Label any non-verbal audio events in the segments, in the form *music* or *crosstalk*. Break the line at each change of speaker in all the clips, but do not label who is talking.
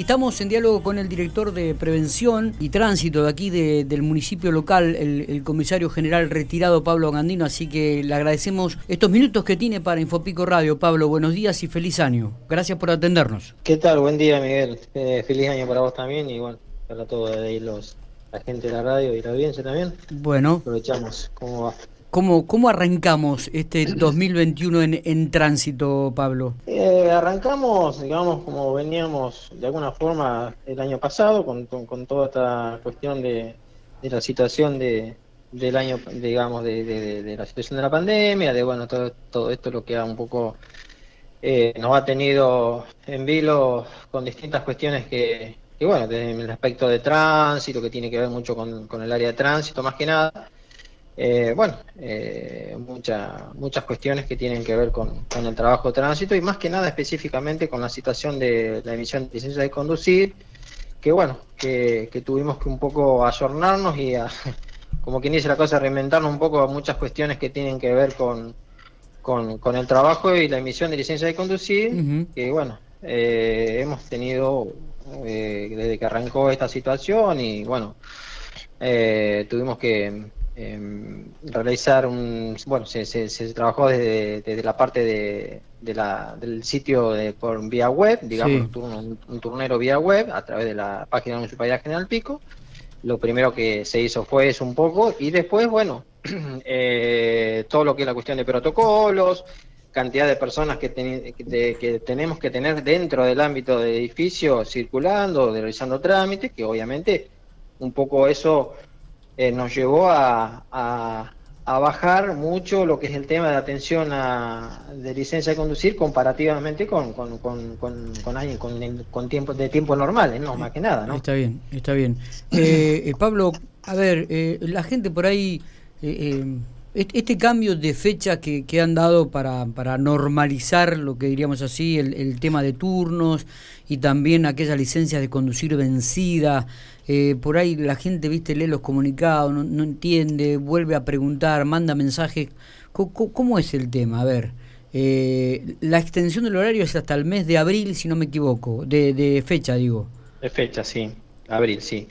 Estamos en diálogo con el director de Prevención y Tránsito de aquí del municipio local, el, comisario general retirado Pablo Gandino, así que le agradecemos estos minutos que tiene para Infopico Radio. Pablo, buenos días y feliz año. Gracias por atendernos.
¿Qué tal? Buen día, Miguel. Eh, feliz año para vos también y bueno, para todos los, la gente de la radio y la audiencia también.
Bueno.
Aprovechamos. ¿Cómo va?
¿Cómo, ¿Cómo arrancamos este *clears throat* 2021 en, en tránsito, Pablo?
Eh, arrancamos, digamos, como veníamos de alguna forma el año pasado, con, con, toda esta cuestión de, de la situación de, del año, digamos, de, de, la situación de la pandemia, de bueno, todo, todo esto lo que ha un poco eh, nos ha tenido en vilo con distintas cuestiones que, que, bueno, desde el aspecto de tránsito, que tiene que ver mucho con, con el área de tránsito, más que nada eh, bueno, eh, muchas cuestiones que tienen que ver con, el trabajo de tránsito y más que nada específicamente con la situación de la emisión de licencia de conducir, que bueno, que, tuvimos que un poco ayornarnos y *laughs* como quien dice la cosa, reinventarnos un poco a muchas cuestiones que tienen que ver con, con, el trabajo y la emisión de licencia de conducir, que bueno, eh, hemos tenido desde que arrancó esta situación y bueno, tuvimos que Em, realizar un bueno se, se, trabajó desde, la parte de, de la, del sitio de, por vía web digamos un, turnero vía web a través de la página de Municipalidad General Pico. Lo primero que se hizo fue eso un poco y después bueno *clears throat* eh, todo lo que es la cuestión de protocolos cantidad de personas que, que tenemos que tener dentro del ámbito del edificio circulando realizando trámites que obviamente un poco eso eh, nos llevó a, a, bajar mucho lo que es el tema de atención a, de licencia de conducir comparativamente con, con, con, con, con, con tiempo, de tiempo normales, no, más que nada, ¿no?
Está bien, está bien. Eh, eh, Pablo, a ver, la gente por ahí... Este cambio de fecha que, que han dado para, para, normalizar lo que diríamos así, el, el, tema de turnos y también aquella licencia de conducir vencida, eh, por ahí la gente, viste, lee los comunicados, no, entiende, vuelve a preguntar, manda mensajes. ¿Cómo, es el tema? A ver, eh, la extensión del horario es hasta el mes de abril, si no me equivoco, de, de fecha, digo.
De fecha, sí, abril, sí.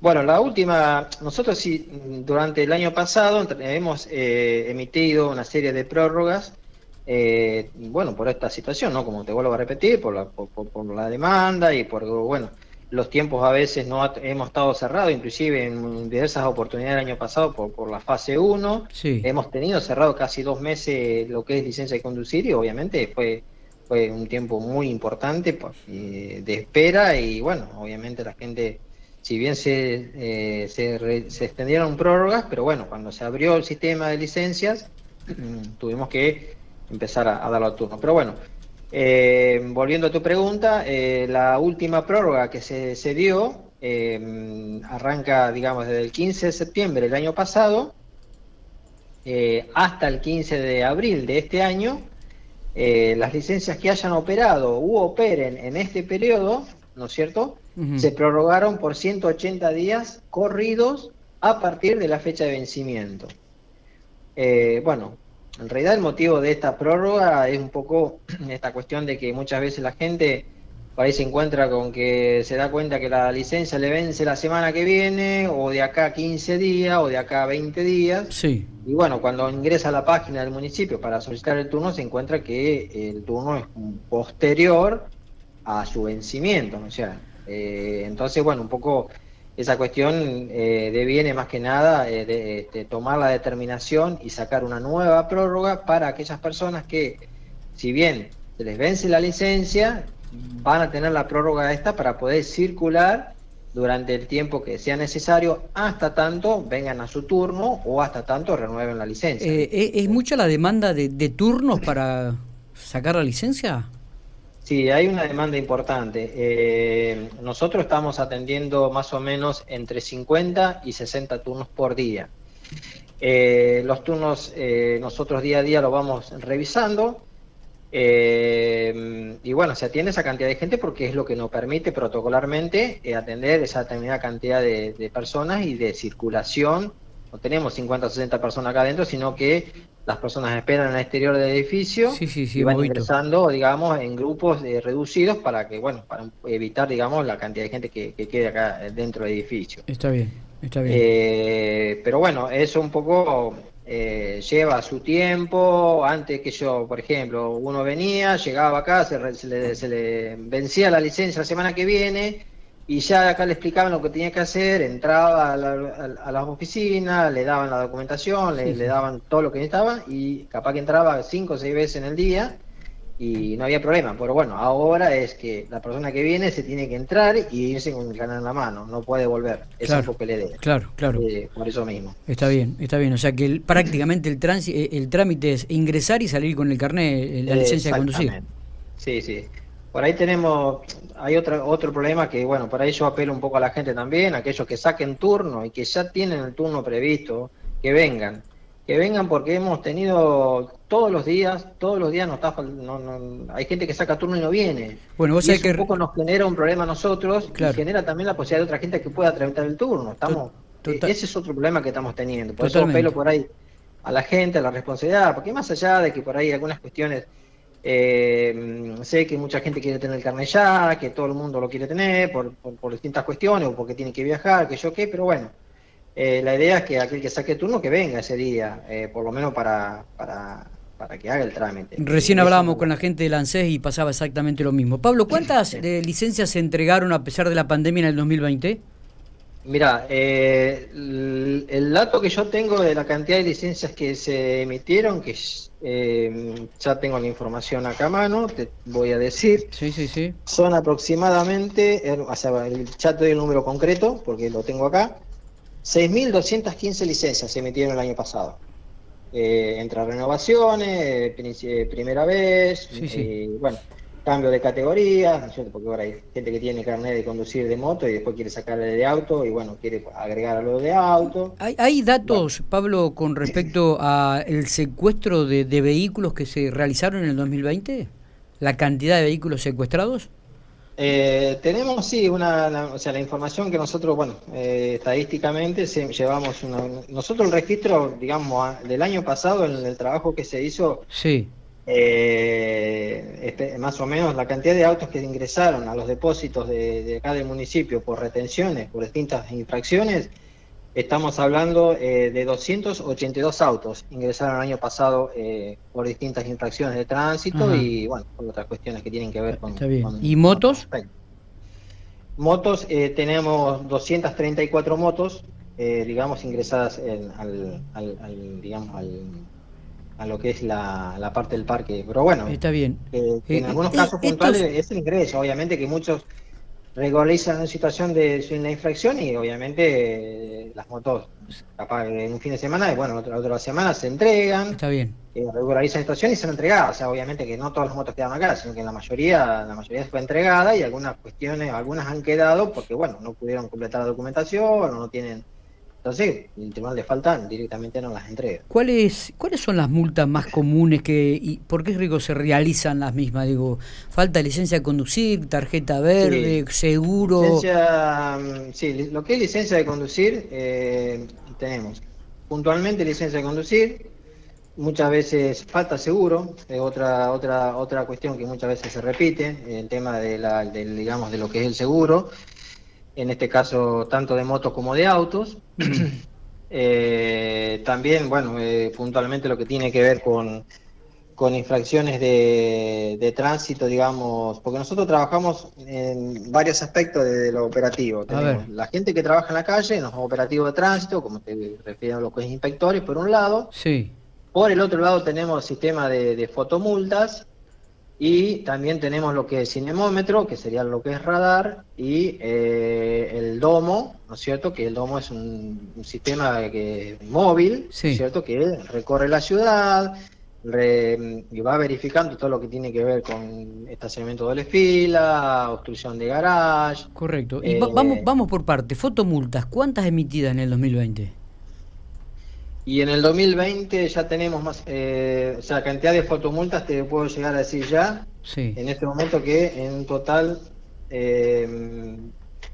Bueno, la última, nosotros sí, durante el año pasado hemos eh, emitido una serie de prórrogas, eh, bueno, por esta situación, ¿no? Como te vuelvo a repetir, por la, por, la demanda y por, bueno, los tiempos a veces no hemos estado cerrados, inclusive en diversas oportunidades el año pasado por, por la fase 1, sí. hemos tenido cerrado casi dos meses lo que es licencia de conducir y obviamente fue fue un tiempo muy importante pues, de espera y bueno, obviamente la gente si bien se, eh, se, extendieron prórrogas, pero bueno, cuando se abrió el sistema de licencias, tuvimos que empezar a, darlo a turno. Pero bueno, eh, volviendo a tu pregunta, eh, la última prórroga que se, se dio arranca, digamos, desde el 15 de septiembre del año pasado hasta el 15 de abril de este año. las licencias que hayan operado u operen en este periodo, ¿no es cierto?, se prorrogaron por 180 días corridos a partir de la fecha de vencimiento. Eh, bueno, en realidad el motivo de esta prórroga es un poco *clears throat* esta cuestión de que muchas veces la gente por ahí se encuentra con que se da cuenta que la licencia le vence la semana que viene, o de acá 15 días, o de acá 20 días.
Sí.
Y bueno, cuando ingresa a la página del municipio para solicitar el turno, se encuentra que el turno es posterior a su vencimiento. O sea, eh, entonces, bueno, un poco esa cuestión eh, deviene más que nada eh, de, tomar la determinación y sacar una nueva prórroga para aquellas personas que, si bien se les vence la licencia, van a tener la prórroga esta para poder circular durante el tiempo que sea necesario, hasta tanto vengan a su turno o hasta tanto renueven la licencia.
¿Es mucha la demanda de turnos para sacar la licencia?
Sí, hay una demanda importante. Eh, nosotros estamos atendiendo más o menos entre 50 y 60 turnos por día. Eh, los turnos eh, nosotros día a día lo vamos revisando y bueno, se atiende esa cantidad de gente porque es lo que nos permite protocolarmente atender esa determinada cantidad de, de personas y de circulación no tenemos 50 o 60 personas acá adentro, sino que las personas esperan en el exterior del edificio y van ingresando, digamos, en grupos eh, reducidos para que, bueno, para evitar, digamos, la cantidad de gente que, quede acá dentro del edificio.
Está bien, está bien.
Eh, pero bueno, eso un poco eh, lleva su tiempo. Antes que yo, por ejemplo, uno venía, llegaba acá, se, le, se le vencía la licencia la semana que viene y ya acá le explicaban lo que tenía que hacer, entraba a, las oficinas, le daban la documentación, le, daban todo lo que necesitaba y capaz que entraba cinco o seis veces en el día y no había problema. Pero bueno, ahora es que la persona que viene se tiene que entrar y irse con el canal en la mano, no puede volver. Eso es lo que le dé.
Claro, claro.
Eh, por eso mismo.
Está bien, está bien. O sea que prácticamente el, eh, el trámite es ingresar y salir con el carnet, eh, la licencia de conducir.
Sí, sí. Por ahí tenemos, hay otro, otro problema que, bueno, por ahí yo apelo un poco a la gente también, aquellos que saquen turno y que ya tienen el turno previsto, que vengan, que vengan porque hemos tenido todos los días, todos los días nos está, no, hay gente que saca turno y no viene.
Bueno, vos y
que un poco nos genera un problema a nosotros y genera también la posibilidad de otra gente que pueda tramitar el turno. Estamos, ese es otro problema que estamos teniendo. Por eso apelo por ahí a la gente, a la responsabilidad, porque más allá de que por ahí algunas cuestiones eh, sé que mucha gente quiere tener el carnet ya, que todo el mundo lo quiere tener por, por, distintas cuestiones o porque tiene que viajar, que yo qué, pero bueno, eh, la idea es que aquel que saque turno que venga ese día, eh, por lo menos para, para, para, que haga el trámite.
Recién hablábamos con la gente de ANSES y pasaba exactamente lo mismo. Pablo, *laughs* ¿cuántas licencias se entregaron a pesar de la pandemia en el 2020?
Mira, eh, el, dato que yo tengo de la cantidad de licencias que se emitieron, que eh, ya tengo la información acá a mano, te voy a decir.
Sí, sí, sí.
Son aproximadamente, o sea, el chat doy el número concreto, porque lo tengo acá, 6.215 licencias se emitieron el año pasado. Eh, entre renovaciones, primera vez, sí, sí. bueno, cambio de categoría, porque ahora hay gente que tiene carnet de conducir de moto y después quiere sacarle de auto y bueno, quiere agregar a lo de auto.
¿Hay, datos, Pablo, con respecto al secuestro de, vehículos que se realizaron en el 2020? ¿La cantidad de vehículos secuestrados?
Eh, tenemos, sí, una, o sea, la información que nosotros, bueno, eh, estadísticamente llevamos, una, nosotros el registro, digamos, del año pasado, en el trabajo que se hizo,
sí
eh, este, más o menos la cantidad de autos que ingresaron a los depósitos de, de acá del municipio por retenciones, por distintas infracciones, estamos hablando eh, de 282 autos ingresaron el año pasado eh, por distintas infracciones de tránsito y bueno, por otras cuestiones que tienen que ver con...
¿Y motos?
motos, eh, tenemos 234 motos, digamos, ingresadas al, al, digamos, al a lo que es la, parte del parque. Pero bueno,
está bien.
en eh, algunos casos puntuales es el ingreso, obviamente que muchos regularizan situación de una infracción y obviamente eh, las motos capaz en un fin de semana y bueno, otra, otra semana se entregan.
Está bien.
Eh, regularizan situación y son entregadas. O sea, obviamente que no todas las motos quedan acá, sino que la mayoría, la mayoría fue entregada y algunas cuestiones, algunas han quedado porque bueno, no pudieron completar la documentación o no tienen entonces, el tribunal de falta directamente no las entrega.
¿Cuáles ¿Cuáles son las multas más comunes que y por qué rico se realizan las mismas? Digo, falta licencia de conducir, tarjeta verde, seguro.
Licencia, mm, sí, lo que es licencia de conducir eh, tenemos puntualmente licencia de conducir, muchas veces falta seguro, es otra otra otra cuestión que muchas veces se repite, el tema de la, digamos de lo que es el seguro en este caso tanto de motos como de autos. *clears throat* Eh, también, bueno, eh, puntualmente lo que tiene que ver con, con infracciones de, tránsito, digamos, porque nosotros trabajamos en varios aspectos de, lo operativo. Tenemos la gente que trabaja en la calle, los operativos de tránsito, como te refiero a lo que es inspectores, por un lado.
Sí.
Por el otro lado tenemos el sistema de, de fotomultas y también tenemos lo que es cinemómetro, que sería lo que es radar, y eh, el domo, ¿no es cierto? Que el domo es un, sistema que, móvil, cierto? Que recorre la ciudad y va verificando todo lo que tiene que ver con estacionamiento de fila, obstrucción de garage.
Correcto. Y vamos, eh, vamos por parte. Fotomultas, ¿cuántas emitidas en el 2020?
Y en el 2020 ya tenemos más, eh, o sea, cantidad de fotomultas, te puedo llegar a decir ya,
sí.
en este momento que en total eh,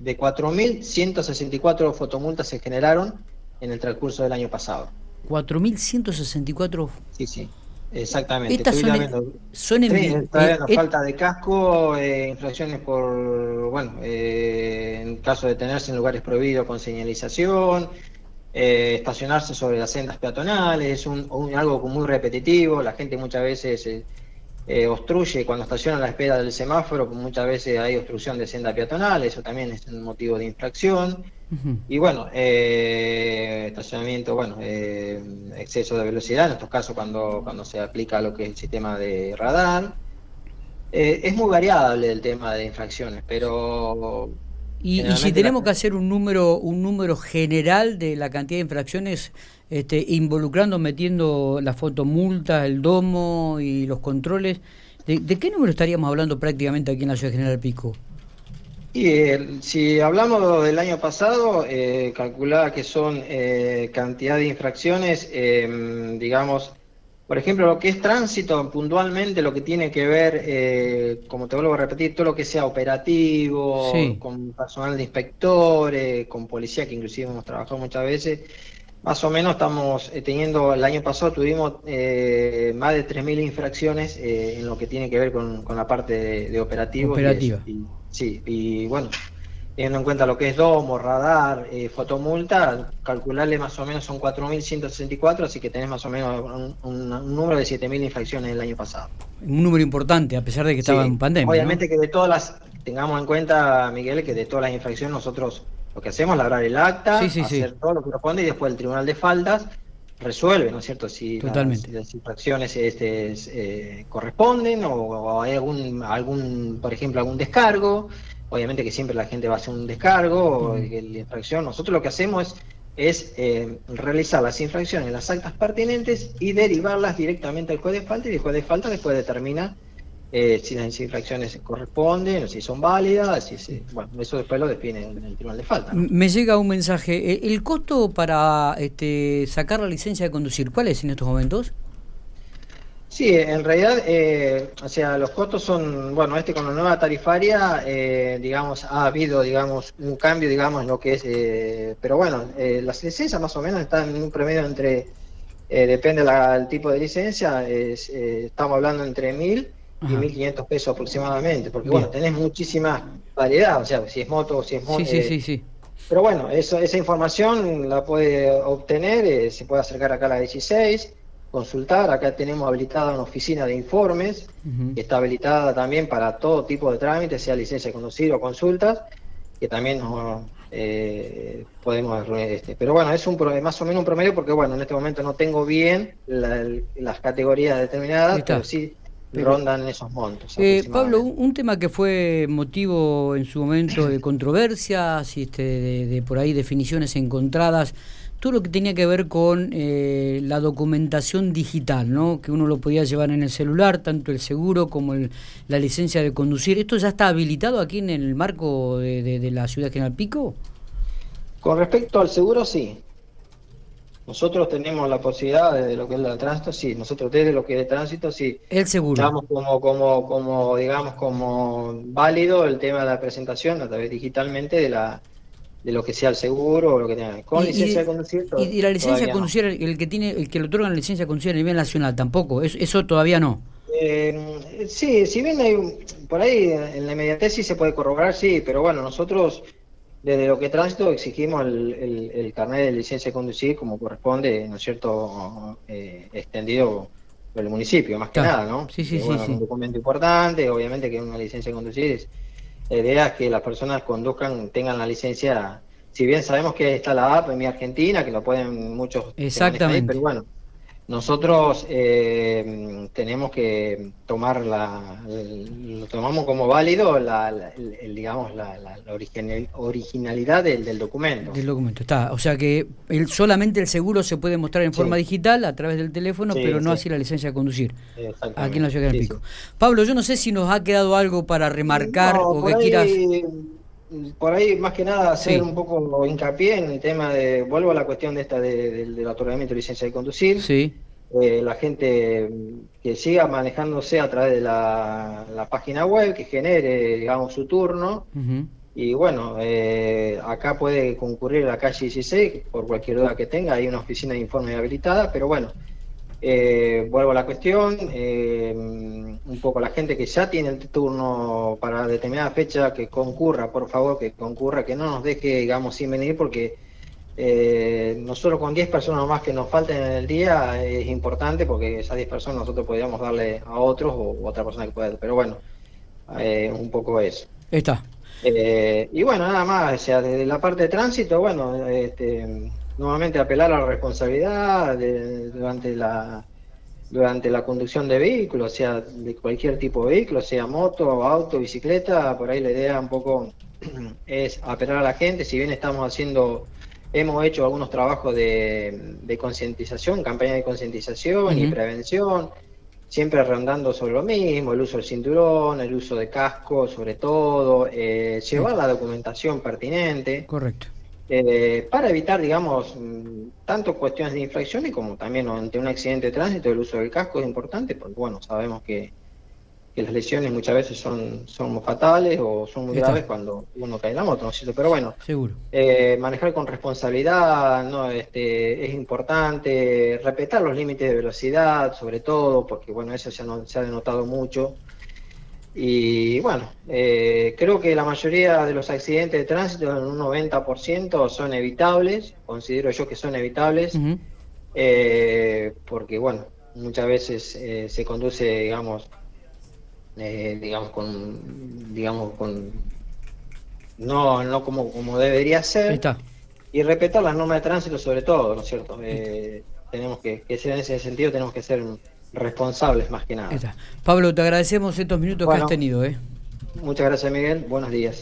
de 4.164 fotomultas se generaron en el transcurso del año pasado.
4.164.
Sí, sí. Exactamente.
Estas son, son en,
eh, eh, falta de casco, eh, infracciones por, bueno, eh, en caso de tenerse en lugares prohibidos con señalización, eh, estacionarse sobre las sendas peatonales, es un, algo muy repetitivo, la gente muchas veces eh, obstruye cuando estaciona a la espera del semáforo, muchas veces hay obstrucción de senda peatonal, eso también es un motivo de infracción. Y bueno, eh, estacionamiento, bueno, exceso de velocidad, en estos casos cuando, cuando se aplica lo que es el sistema de radar. es muy variable el tema de infracciones, pero
y, si tenemos que hacer un número un número general de la cantidad de infracciones, este, involucrando, metiendo la fotomulta, el domo y los controles, ¿de, qué número estaríamos hablando prácticamente aquí en la ciudad General Pico?
Y eh, si hablamos del año pasado, eh, calculaba que son eh, cantidad de infracciones, eh, digamos, por ejemplo, lo que es tránsito, puntualmente lo que tiene que ver, eh, como te vuelvo a repetir, todo lo que sea operativo, con personal de inspectores, con policía, que inclusive hemos trabajado muchas veces, más o menos estamos eh, teniendo, el año pasado tuvimos eh, más de 3.000 infracciones en lo que tiene que ver con, la parte de, operativo.
Operativa.
sí, y bueno, teniendo en cuenta lo que es domo, radar, eh, fotomulta, calcularle más o menos son 4.164, así que tenés más o menos un, número de 7.000 infracciones el año pasado.
Un número importante, a pesar de que estaba en pandemia.
Obviamente que de todas las, tengamos en cuenta, Miguel, que de todas las infracciones nosotros lo que hacemos es labrar el acta, hacer todo lo que corresponde y después el Tribunal de Faltas resuelve, ¿no es cierto? Si, Las, infracciones este, eh, corresponden o, o, hay algún, algún, por ejemplo, algún descargo obviamente que siempre la gente va a hacer un descargo, o la infracción. Nosotros lo que hacemos es, eh, realizar las infracciones, las actas pertinentes y derivarlas directamente al juez de falta y el juez de falta después determina eh, si las infracciones corresponden, si son válidas, si, bueno, eso después lo define el, el, tribunal de falta.
Me llega un mensaje, eh, ¿el costo para este, sacar la licencia de conducir, cuál es en estos momentos?
Sí, en realidad, eh, o sea, los costos son, bueno, este con la nueva tarifaria, eh, digamos, ha habido, digamos, un cambio, digamos, en lo que es, eh, pero bueno, eh, las licencias más o menos están en un promedio entre, eh, depende del tipo de licencia, es, eh, estamos hablando entre mil y mil quinientos pesos aproximadamente, porque bueno, tenés muchísima variedad, o sea, si es moto, o si es moto.
Sí, sí, sí, sí.
Pero bueno, eso, esa información la puede obtener, se puede acercar acá a la 16 consultar. Acá tenemos habilitada una oficina de informes, que está habilitada también para todo tipo de trámites, sea licencia de conducir o consultas, que también nos eh, podemos este. Pero bueno, es un más o menos un promedio porque bueno, en este momento no tengo bien las categorías determinadas, pero sí rondan esos montos.
Eh, Pablo, un, tema que fue motivo en su momento de controversias, este, de, de por ahí definiciones encontradas todo lo que tenía que ver con eh, la documentación digital, ¿no? que uno lo podía llevar en el celular, tanto el seguro como la licencia de conducir. ¿Esto ya está habilitado aquí en el marco de, la ciudad de General Pico?
Con respecto al seguro, sí. Nosotros tenemos la posibilidad de lo que es el tránsito, sí. Nosotros desde lo que es el tránsito, sí.
El seguro.
Estamos como, como, como, digamos, como válido el tema de la presentación a través digitalmente de la de lo que sea el seguro o lo que tenga. Con licencia de conducir.
y, la licencia de conducir, el que tiene, el que le otorgan la licencia de conducir a nivel nacional, tampoco. Eso, eso todavía no.
Eh, sí, si bien hay por ahí en la inmediatez sí se puede corroborar, sí, pero bueno, nosotros desde lo que tránsito exigimos el, el, carnet de licencia de conducir como corresponde, ¿no es cierto?, eh, extendido por el municipio, más que nada, ¿no?
Sí, sí, sí,
Un documento importante, obviamente que una licencia de conducir es la idea es que las personas conduzcan, tengan la licencia, si bien sabemos que está la app en mi Argentina, que lo pueden muchos...
Exactamente.
pero bueno, nosotros eh, tenemos que tomar la, lo tomamos como válido la, digamos la, originalidad del, documento.
Del documento está, o sea que el, solamente el seguro se puede mostrar en forma digital a través del teléfono, pero no así la licencia de conducir. Aquí en la ciudad de Pico. Pablo, yo no sé si nos ha quedado algo para remarcar o que quieras
por ahí más que nada hacer un poco hincapié en el tema de, vuelvo a la cuestión de esta del otorgamiento de licencia de conducir.
Sí.
Eh, la gente que siga manejándose a través de la, página web, que genere, digamos, su turno. Y bueno, eh, acá puede concurrir a la calle 16 por cualquier duda que tenga, hay una oficina de informe habilitada, pero bueno, eh, vuelvo a la cuestión, eh, un poco la gente que ya tiene el turno para determinada fecha, que concurra, por favor, que concurra, que no nos deje, digamos, sin venir, porque eh, nosotros con 10 personas más que nos falten en el día es importante, porque esas 10 personas nosotros podríamos darle a otros o, otra persona que pueda, pero bueno, un poco eso.
Está.
y bueno, nada más, o sea, desde la parte de tránsito, bueno, este nuevamente apelar a la responsabilidad durante la durante la conducción de vehículos, sea de cualquier tipo de vehículo, sea moto, auto, bicicleta, por ahí la idea un poco *clears throat* es apelar a la gente, si bien estamos haciendo, hemos hecho algunos trabajos de, concientización, campaña de concientización y prevención, siempre rondando sobre lo mismo, el uso del cinturón, el uso de casco sobre todo, eh, llevar la documentación pertinente.
Correcto.
Eh, para evitar, digamos, mm, tanto cuestiones de infracciones como también ante un accidente de tránsito, el uso del casco es importante porque, bueno, sabemos que, las lesiones muchas veces son, son fatales o son muy graves cuando uno cae en la moto, ¿no es cierto? Pero bueno,
Seguro.
Eh, manejar con responsabilidad no este, es importante, respetar los límites de velocidad, sobre todo, porque, bueno, eso se ha, se ha denotado mucho. Y bueno, eh, creo que la mayoría de los accidentes de tránsito, en un 90%, son evitables, considero yo que son evitables, eh, porque bueno, muchas veces eh, se conduce, digamos, digamos, con, digamos, con, no, no como, como debería ser, y respetar las normas de tránsito sobre todo, ¿no es cierto? tenemos que, que ser en ese sentido, tenemos que ser responsables más que nada.
Pablo, te agradecemos estos minutos que has tenido. ¿eh?
Muchas gracias Miguel, buenos días.